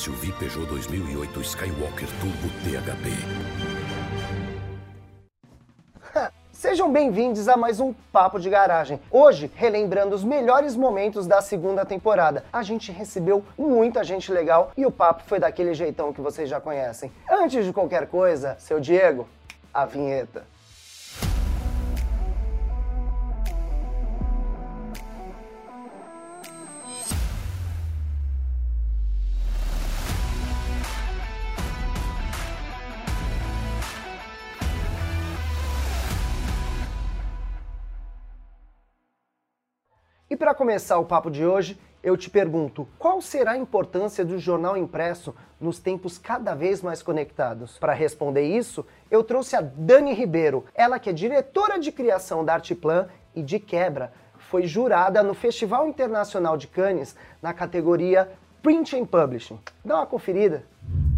SUV Peugeot 2008 Skywalker Turbo THP. Sejam bem-vindos a mais um Papo de Garagem. Hoje, relembrando os melhores momentos da segunda temporada. A gente recebeu muita gente legal e o papo foi daquele jeitão que vocês já conhecem. Antes de qualquer coisa, seu Diego, a vinheta. Começar o papo de hoje, eu te pergunto: qual será a importância do jornal impresso nos tempos cada vez mais conectados? Para responder isso, eu trouxe a Dani Ribeiro, ela que é diretora de criação da Arteplan e de quebra foi jurada no Festival Internacional de Cannes na categoria Print and Publishing. Dá uma conferida.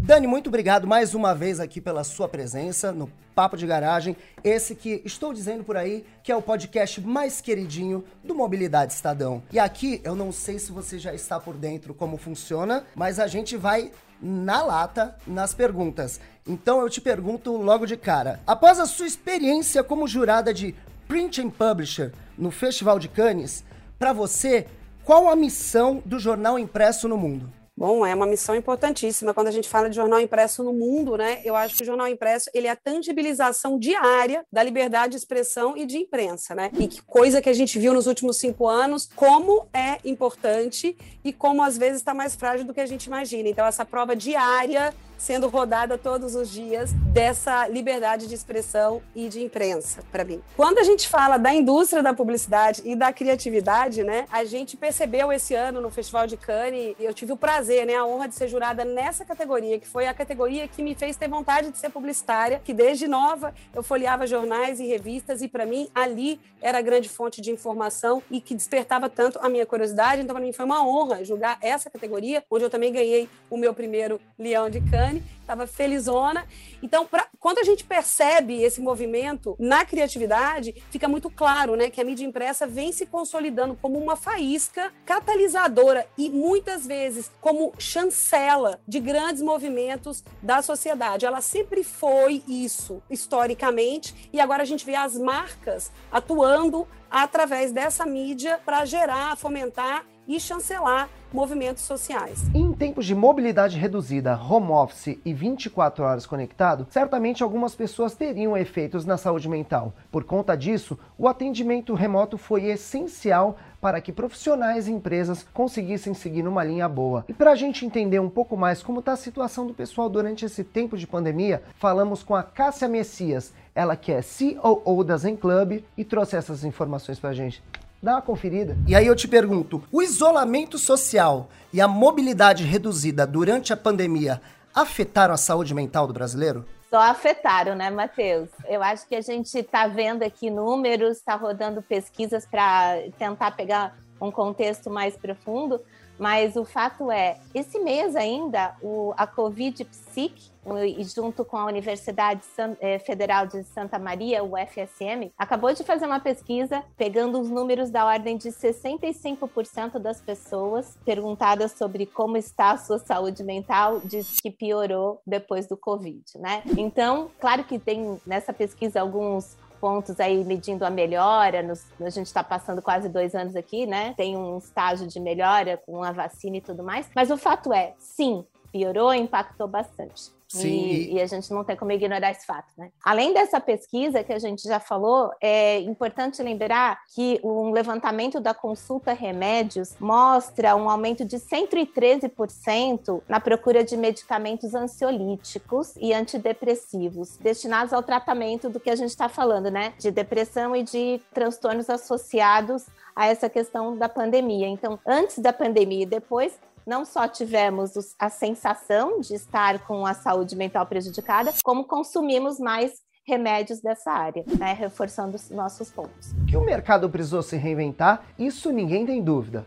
Dani, muito obrigado mais uma vez aqui pela sua presença no Papo de Garagem, esse que estou dizendo por aí que é o podcast mais queridinho do Mobilidade Estadão. E aqui eu não sei se você já está por dentro como funciona, mas a gente vai na lata nas perguntas. Então eu te pergunto logo de cara: após a sua experiência como jurada de Print and Publisher no Festival de Cannes, para você, qual a missão do jornal impresso no mundo? Bom, é uma missão importantíssima quando a gente fala de jornal impresso no mundo, né? Eu acho que o jornal impresso ele é a tangibilização diária da liberdade de expressão e de imprensa, né? E que coisa que a gente viu nos últimos cinco anos, como é importante e como às vezes está mais frágil do que a gente imagina. Então essa prova diária sendo rodada todos os dias dessa liberdade de expressão e de imprensa, para mim. Quando a gente fala da indústria da publicidade e da criatividade, né, a gente percebeu esse ano no Festival de Cannes, eu tive o prazer, né, a honra de ser jurada nessa categoria, que foi a categoria que me fez ter vontade de ser publicitária, que desde nova eu folheava jornais e revistas e para mim ali era a grande fonte de informação e que despertava tanto a minha curiosidade, então para mim foi uma honra julgar essa categoria, onde eu também ganhei o meu primeiro Leão de Cannes estava felizona. Então, pra, quando a gente percebe esse movimento na criatividade, fica muito claro né, que a mídia impressa vem se consolidando como uma faísca catalisadora e muitas vezes como chancela de grandes movimentos da sociedade. Ela sempre foi isso, historicamente, e agora a gente vê as marcas atuando através dessa mídia para gerar, fomentar e chancelar movimentos sociais. Em tempos de mobilidade reduzida, home office e 24 horas conectado, certamente algumas pessoas teriam efeitos na saúde mental. Por conta disso, o atendimento remoto foi essencial para que profissionais e empresas conseguissem seguir numa linha boa. E para a gente entender um pouco mais como está a situação do pessoal durante esse tempo de pandemia, falamos com a Cássia Messias, ela que é COO da Zen Club e trouxe essas informações para a gente. Dá uma conferida. E aí eu te pergunto: o isolamento social e a mobilidade reduzida durante a pandemia afetaram a saúde mental do brasileiro? Só afetaram, né, Matheus? Eu acho que a gente está vendo aqui números, está rodando pesquisas para tentar pegar um contexto mais profundo, mas o fato é, esse mês ainda, o, a Covid Psic, e junto com a Universidade eh, Federal de Santa Maria, o FSM, acabou de fazer uma pesquisa pegando os números da ordem de 65% das pessoas perguntadas sobre como está a sua saúde mental, diz que piorou depois do Covid, né? Então, claro que tem nessa pesquisa alguns pontos aí medindo a melhora. Nos, a gente está passando quase dois anos aqui, né? Tem um estágio de melhora com a vacina e tudo mais. Mas o fato é, sim, piorou, impactou bastante. Sim. E, e, a gente não tem como ignorar esse fato, né? Além dessa pesquisa que a gente já falou, é importante lembrar que um levantamento da consulta remédios mostra um aumento de 113% na procura de medicamentos ansiolíticos e antidepressivos destinados ao tratamento do que a gente está falando, né? De depressão e de transtornos associados a essa questão da pandemia. Então, antes da pandemia e depois, não só tivemos a sensação de estar com a saúde mental prejudicada, como consumimos mais remédios dessa área, né, reforçando os nossos pontos. Que o mercado precisou se reinventar, isso ninguém tem dúvida.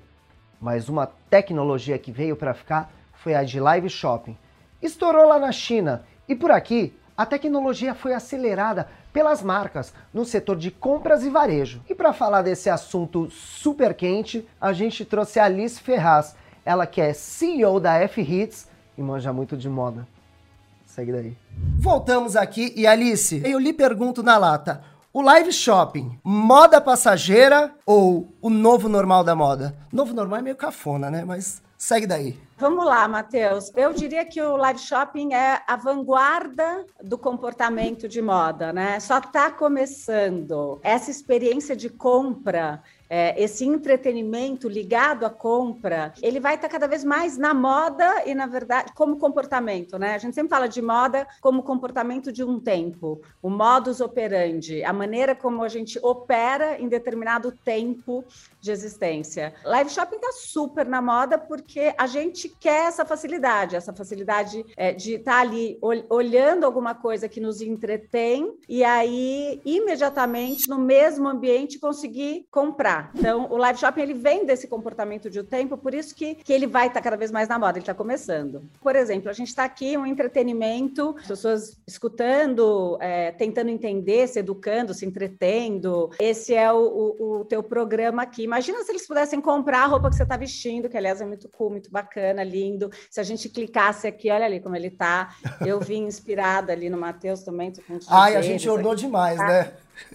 Mas uma tecnologia que veio para ficar foi a de live shopping. Estourou lá na China e por aqui a tecnologia foi acelerada pelas marcas no setor de compras e varejo. E para falar desse assunto super quente, a gente trouxe a Alice Ferraz, ela que é CEO da F-Hits e manja muito de moda. Segue daí. Voltamos aqui e Alice, eu lhe pergunto na lata, o live shopping, moda passageira ou o novo normal da moda? Novo normal é meio cafona, né? Mas segue daí. Vamos lá, Matheus. Eu diria que o live shopping é a vanguarda do comportamento de moda, né? Só está começando. Essa experiência de compra é, esse entretenimento ligado à compra, ele vai estar cada vez mais na moda e, na verdade, como comportamento, né? A gente sempre fala de moda como comportamento de um tempo, o modus operandi, a maneira como a gente opera em determinado tempo de existência. Live shopping está super na moda porque a gente quer essa facilidade, essa facilidade é, de estar tá ali ol olhando alguma coisa que nos entretém e aí imediatamente no mesmo ambiente conseguir comprar. Então, o live shopping ele vem desse comportamento de um tempo, por isso que, que ele vai estar tá cada vez mais na moda, ele está começando. Por exemplo, a gente está aqui um entretenimento, pessoas escutando, é, tentando entender, se educando, se entretendo. Esse é o, o, o, teu programa aqui. Imagina se eles pudessem comprar a roupa que você está vestindo, que aliás é muito cool, muito bacana, lindo. Se a gente clicasse aqui, olha ali como ele está. Eu vim inspirada ali no Matheus também. Ai, a gente ornou demais, tá? né?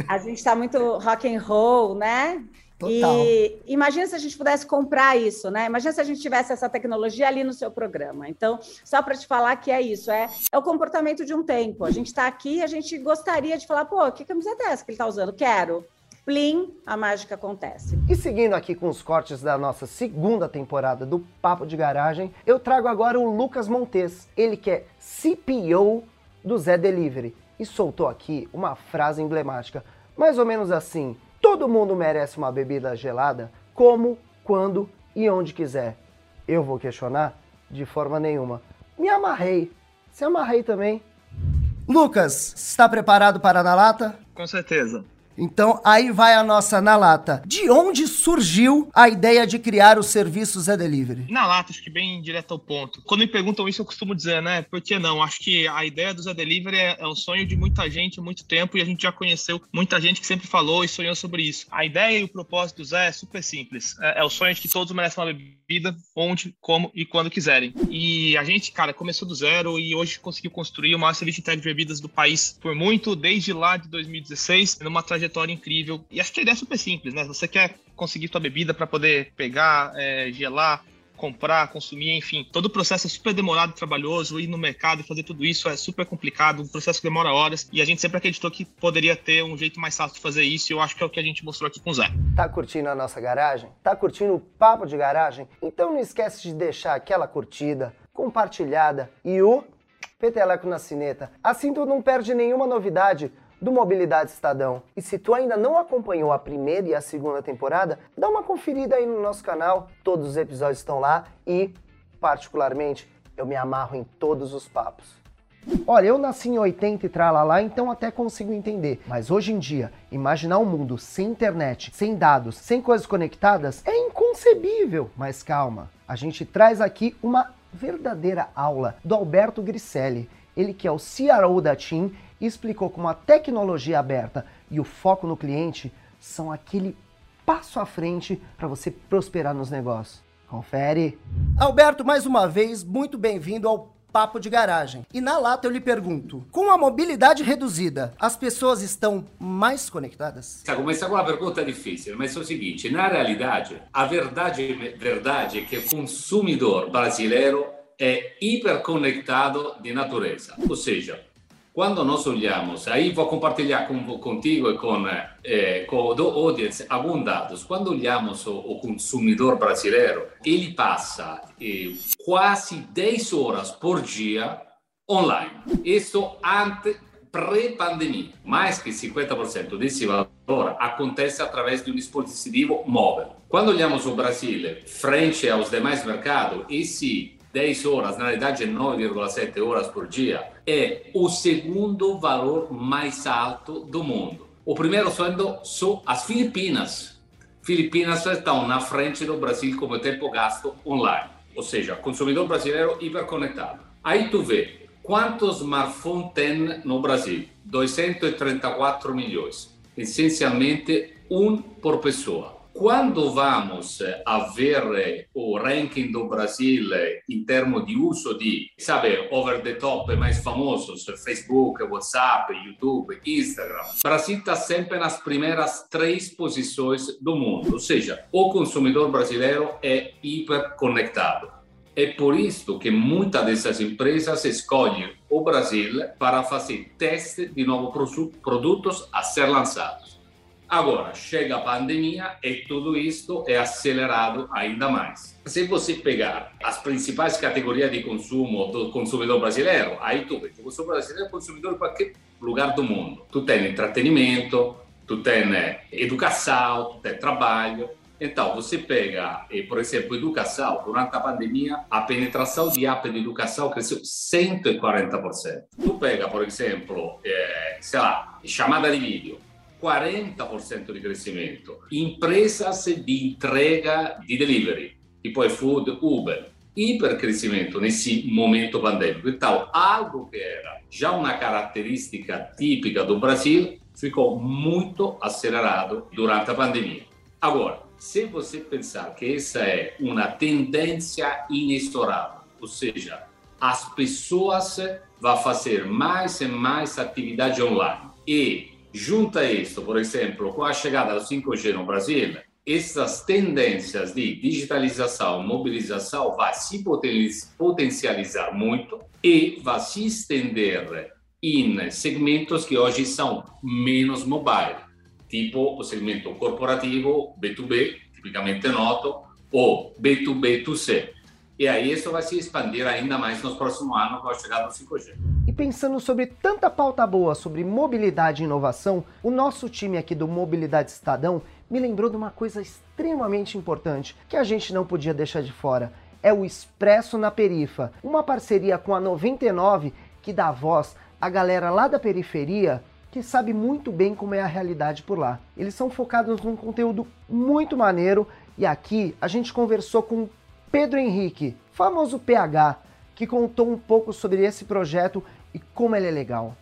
A gente está muito rock and roll, né? Total. E imagina se a gente pudesse comprar isso, né? Imagina se a gente tivesse essa tecnologia ali no seu programa. Então, só para te falar que é isso, é, é o comportamento de um tempo. A gente está aqui, a gente gostaria de falar, pô, que camiseta é essa que ele está usando? Quero. Plim, a mágica acontece. E seguindo aqui com os cortes da nossa segunda temporada do Papo de Garagem, eu trago agora o Lucas Montes, ele que é CPO do Zé Delivery, e soltou aqui uma frase emblemática, mais ou menos assim: Todo mundo merece uma bebida gelada, como, quando e onde quiser. Eu vou questionar? De forma nenhuma. Me amarrei. Se amarrei também. Lucas, está preparado para a na lata? Com certeza. Então aí vai a nossa na lata. De onde surgiu a ideia de criar o serviço Zé Delivery? Na lata, acho que bem direto ao ponto. Quando me perguntam isso, eu costumo dizer, né? Por que não? Acho que a ideia do Zé Delivery é, é o sonho de muita gente há muito tempo e a gente já conheceu muita gente que sempre falou e sonhou sobre isso. A ideia e o propósito do Zé é super simples. É, é o sonho de que todos merecem uma bebida onde, como e quando quiserem. E a gente, cara, começou do zero e hoje conseguiu construir o maior serviço de de bebidas do país por muito, desde lá de 2016, numa trajetória trajetória incrível. E acho que a ideia é super simples, né? Você quer conseguir sua bebida para poder pegar, é, gelar, comprar, consumir, enfim. Todo o processo é super demorado, trabalhoso, ir no mercado fazer tudo isso é super complicado, um processo demora horas. E a gente sempre acreditou que poderia ter um jeito mais fácil de fazer isso, e eu acho que é o que a gente mostrou aqui com o Zé. Tá curtindo a nossa garagem? Tá curtindo o papo de garagem? Então não esquece de deixar aquela curtida, compartilhada e o peteleco na cineta. Assim tu não perde nenhuma novidade do Mobilidade Estadão. E se tu ainda não acompanhou a primeira e a segunda temporada, dá uma conferida aí no nosso canal, todos os episódios estão lá e, particularmente, eu me amarro em todos os papos. Olha, eu nasci em 80 e tralalá, então até consigo entender. Mas hoje em dia, imaginar um mundo sem internet, sem dados, sem coisas conectadas é inconcebível. Mas calma, a gente traz aqui uma verdadeira aula do Alberto Griselli, ele que é o CRO da TIM explicou como a tecnologia aberta e o foco no cliente são aquele passo à frente para você prosperar nos negócios. Confere! Alberto, mais uma vez, muito bem-vindo ao Papo de Garagem. E na lata eu lhe pergunto: com a mobilidade reduzida, as pessoas estão mais conectadas? Começa com uma pergunta difícil, mas é o seguinte: na realidade, a verdade, verdade é que o consumidor brasileiro é hiperconectado de natureza. Ou seja, quando nós olhamos, aí vou compartilhar com, contigo e com, eh, com o audience alguns dados. Quando olhamos o, o consumidor brasileiro, ele passa eh, quase 10 horas por dia online. Isso antes pré-pandemia. Mais que 50% desse valor acontece através de um dispositivo móvel. Quando olhamos o Brasil frente aos demais mercados, esse 10 horas, na realidade 9,7 horas por dia, é o segundo valor mais alto do mundo. O primeiro sendo são as Filipinas. Filipinas estão na frente do Brasil como tempo gasto online. Ou seja, consumidor brasileiro hiperconectado. Aí tu vê quantos smartphones tem no Brasil? 234 milhões. Essencialmente um por pessoa. Quando vamos a ver o ranking do Brasil em termos de uso de, sabe, over the top mais famosos, Facebook, WhatsApp, YouTube, Instagram, Brasil está sempre nas primeiras três posições do mundo, ou seja, o consumidor brasileiro é hiperconectado. É por isso que muitas dessas empresas escolhem o Brasil para fazer teste de novos produtos a ser lançados. Agora, chega a pandemia e tudo isto é acelerado ainda mais. Se você pegar as principais categorias de consumo do consumidor brasileiro, aí tu vê o consumidor brasileiro é consumidor em qualquer lugar do mundo. Tu tem entretenimento, tu tem educação, tu tem trabalho. Então, você pega, por exemplo, educação, durante a pandemia, a penetração de app de educação cresceu 140%. Tu pega, por exemplo, é, sei lá, chamada de vídeo, 40% de crescimento. Empresas de entrega de delivery, tipo iFood, Uber, hipercrescimento nesse momento pandêmico. Então, algo que era já uma característica típica do Brasil ficou muito acelerado durante a pandemia. Agora, se você pensar que essa é uma tendência inexorável, ou seja, as pessoas vão fazer mais e mais atividade online e Junta isso, por exemplo, com a chegada do 5G no Brasil, essas tendências de digitalização, mobilização vai se potencializar muito e vai se estender em segmentos que hoje são menos mobile, tipo o segmento corporativo B2B, tipicamente noto, ou B2B2C. E aí isso vai se expandir ainda mais nos próximos anos com a chegada do 5G. E pensando sobre tanta pauta boa sobre mobilidade e inovação, o nosso time aqui do Mobilidade Estadão me lembrou de uma coisa extremamente importante que a gente não podia deixar de fora. É o Expresso na Perifa, uma parceria com a 99 que dá voz à galera lá da periferia que sabe muito bem como é a realidade por lá. Eles são focados num conteúdo muito maneiro e aqui a gente conversou com Pedro Henrique, famoso PH, que contou um pouco sobre esse projeto e como ele é legal.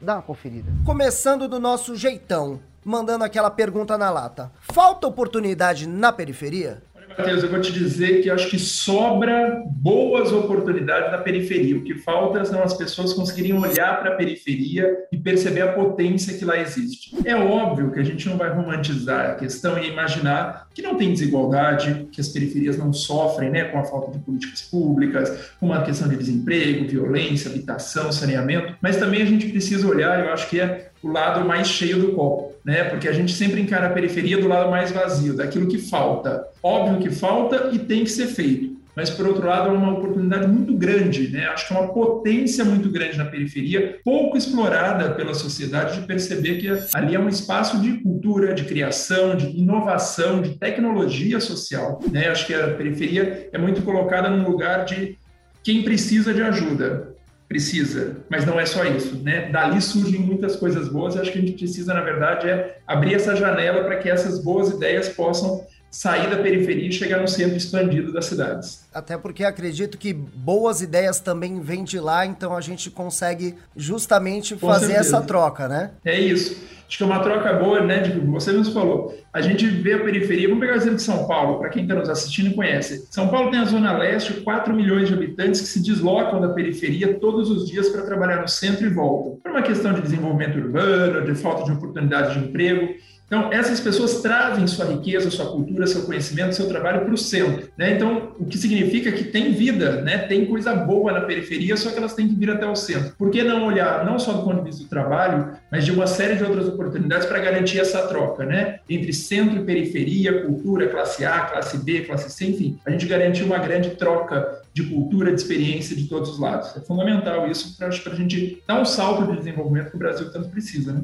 Dá uma conferida. Começando do nosso jeitão, mandando aquela pergunta na lata. Falta oportunidade na periferia? Matheus, eu vou te dizer que acho que sobra boas oportunidades na periferia. O que falta são as pessoas conseguirem olhar para a periferia e perceber a potência que lá existe. É óbvio que a gente não vai romantizar a questão e imaginar que não tem desigualdade, que as periferias não sofrem né, com a falta de políticas públicas, com a questão de desemprego, violência, habitação, saneamento, mas também a gente precisa olhar, eu acho que é o lado mais cheio do copo, né? Porque a gente sempre encara a periferia do lado mais vazio, daquilo que falta. Óbvio que falta e tem que ser feito. Mas, por outro lado, é uma oportunidade muito grande, né? Acho que é uma potência muito grande na periferia, pouco explorada pela sociedade, de perceber que ali é um espaço de cultura, de criação, de inovação, de tecnologia social, né? Acho que a periferia é muito colocada num lugar de quem precisa de ajuda, precisa, mas não é só isso, né? Dali surgem muitas coisas boas. Acho que a gente precisa, na verdade, é abrir essa janela para que essas boas ideias possam sair da periferia e chegar no centro expandido das cidades. Até porque acredito que boas ideias também vêm de lá, então a gente consegue justamente Com fazer certeza. essa troca, né? É isso. Acho que é uma troca boa, né? De, você mesmo falou. A gente vê a periferia. Vamos pegar o exemplo de São Paulo, para quem está nos assistindo e conhece. São Paulo tem a Zona Leste, 4 milhões de habitantes que se deslocam da periferia todos os dias para trabalhar no centro e voltam. Por uma questão de desenvolvimento urbano, de falta de oportunidade de emprego. Então, essas pessoas trazem sua riqueza, sua cultura, seu conhecimento, seu trabalho para o centro. Né? Então, o que significa que tem vida, né? tem coisa boa na periferia, só que elas têm que vir até o centro. Por que não olhar, não só do ponto de vista do trabalho, mas de uma série de outras oportunidades para garantir essa troca, né? entre centro e periferia, cultura, classe A, classe B, classe C, enfim, a gente garantir uma grande troca de cultura, de experiência de todos os lados. É fundamental isso para a gente dar um salto de desenvolvimento que o Brasil tanto precisa. Né?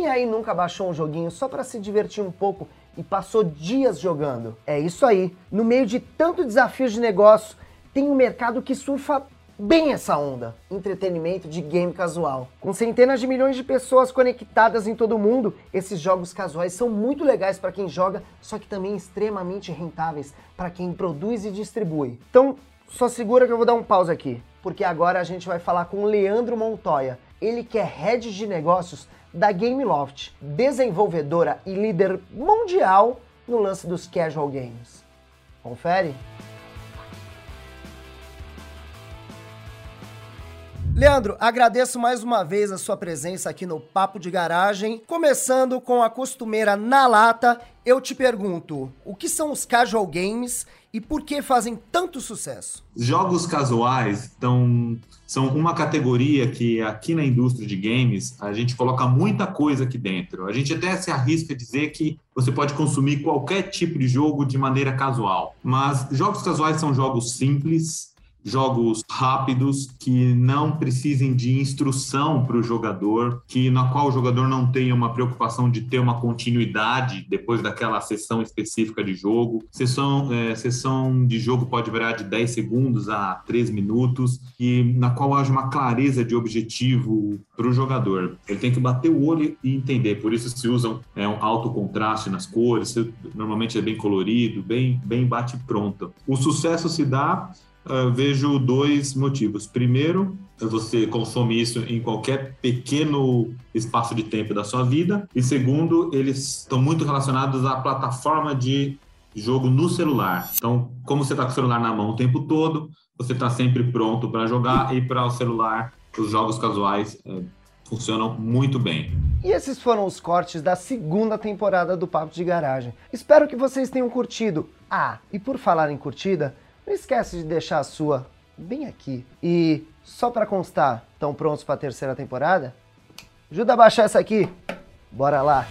Quem aí nunca baixou um joguinho só para se divertir um pouco e passou dias jogando? É isso aí. No meio de tanto desafio de negócio, tem um mercado que surfa bem essa onda. Entretenimento de game casual. Com centenas de milhões de pessoas conectadas em todo o mundo, esses jogos casuais são muito legais para quem joga, só que também extremamente rentáveis para quem produz e distribui. Então, só segura que eu vou dar um pause aqui, porque agora a gente vai falar com o Leandro Montoya. Ele que é head de negócios da Gameloft, desenvolvedora e líder mundial no lance dos casual games. Confere? Leandro, agradeço mais uma vez a sua presença aqui no Papo de Garagem. Começando com a costumeira na lata, eu te pergunto: o que são os casual games e por que fazem tanto sucesso? Jogos casuais tão, são uma categoria que aqui na indústria de games a gente coloca muita coisa aqui dentro. A gente até se arrisca a dizer que você pode consumir qualquer tipo de jogo de maneira casual. Mas jogos casuais são jogos simples, jogos rápidos que não precisem de instrução para o jogador, que na qual o jogador não tenha uma preocupação de ter uma continuidade depois daquela sessão específica de jogo. Sessão, é, sessão de jogo pode variar de 10 segundos a 3 minutos e na qual haja uma clareza de objetivo para o jogador. Ele tem que bater o olho e entender. Por isso se usam é, um alto contraste nas cores. Normalmente é bem colorido, bem bem bate pronto. O sucesso se dá uh, vejo dois motivos. Primeiro, você consome isso em qualquer pequeno espaço de tempo da sua vida. E segundo, eles estão muito relacionados à plataforma de jogo no celular. Então, como você está com o celular na mão o tempo todo, você está sempre pronto para jogar e para o celular, os jogos casuais é, funcionam muito bem. E esses foram os cortes da segunda temporada do Papo de Garagem. Espero que vocês tenham curtido. Ah, e por falar em curtida, não esquece de deixar a sua bem aqui. E só para constar, estão prontos para a terceira temporada? Ajuda a baixar essa aqui. Bora lá.